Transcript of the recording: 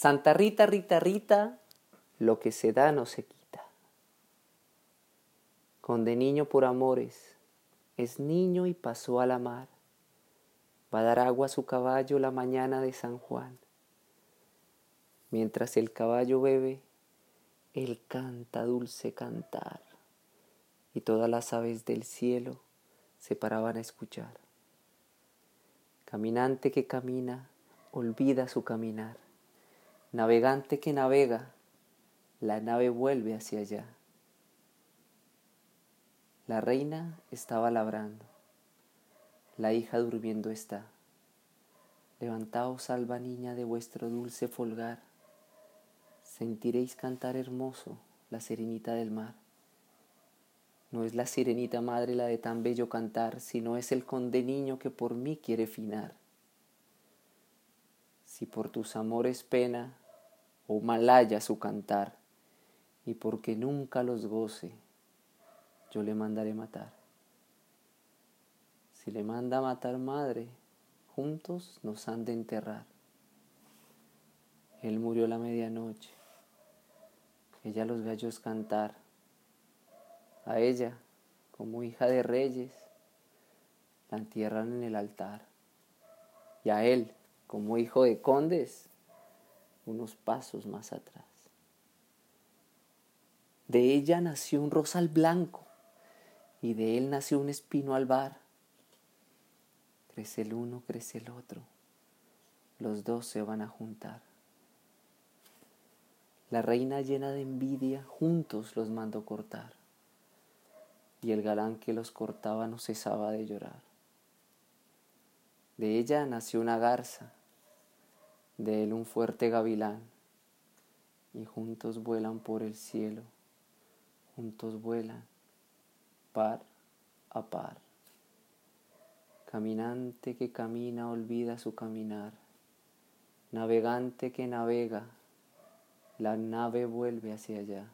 Santa Rita, Rita, Rita, lo que se da no se quita. Con de niño por amores, es niño y pasó a la mar. Va a dar agua a su caballo la mañana de San Juan. Mientras el caballo bebe, él canta dulce cantar, y todas las aves del cielo se paraban a escuchar. Caminante que camina, olvida su caminar. Navegante que navega, la nave vuelve hacia allá. La reina estaba labrando, la hija durmiendo está. Levantaos, alba niña, de vuestro dulce folgar, sentiréis cantar hermoso la serenita del mar. No es la sirenita madre la de tan bello cantar, sino es el conde niño que por mí quiere finar. Si por tus amores pena o malaya su cantar, y porque nunca los goce, yo le mandaré matar. Si le manda matar madre, juntos nos han de enterrar. Él murió la medianoche, ella los gallos cantar a ella, como hija de reyes, la entierran en el altar. Y a él, como hijo de condes, unos pasos más atrás. De ella nació un rosal blanco y de él nació un espino albar. Crece el uno, crece el otro, los dos se van a juntar. La reina llena de envidia juntos los mandó cortar y el galán que los cortaba no cesaba de llorar. De ella nació una garza, de él un fuerte gavilán, y juntos vuelan por el cielo, juntos vuelan, par a par. Caminante que camina olvida su caminar, navegante que navega, la nave vuelve hacia allá.